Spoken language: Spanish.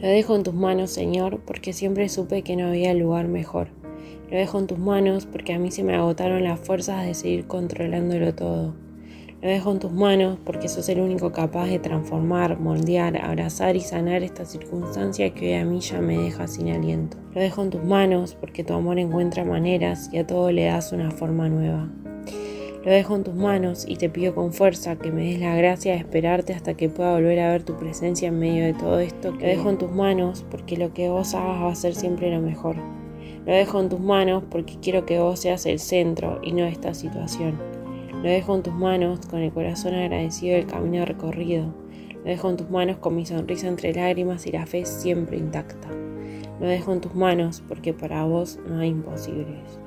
Lo dejo en tus manos, Señor, porque siempre supe que no había lugar mejor. Lo dejo en tus manos porque a mí se me agotaron las fuerzas de seguir controlándolo todo. Lo dejo en tus manos porque sos el único capaz de transformar, moldear, abrazar y sanar esta circunstancia que hoy a mí ya me deja sin aliento. Lo dejo en tus manos porque tu amor encuentra maneras y a todo le das una forma nueva. Lo dejo en tus manos y te pido con fuerza que me des la gracia de esperarte hasta que pueda volver a ver tu presencia en medio de todo esto. Lo dejo en tus manos porque lo que vos hagas va a ser siempre lo mejor. Lo dejo en tus manos porque quiero que vos seas el centro y no esta situación. Lo dejo en tus manos con el corazón agradecido del camino recorrido. Lo dejo en tus manos con mi sonrisa entre lágrimas y la fe siempre intacta. Lo dejo en tus manos porque para vos no hay imposibles.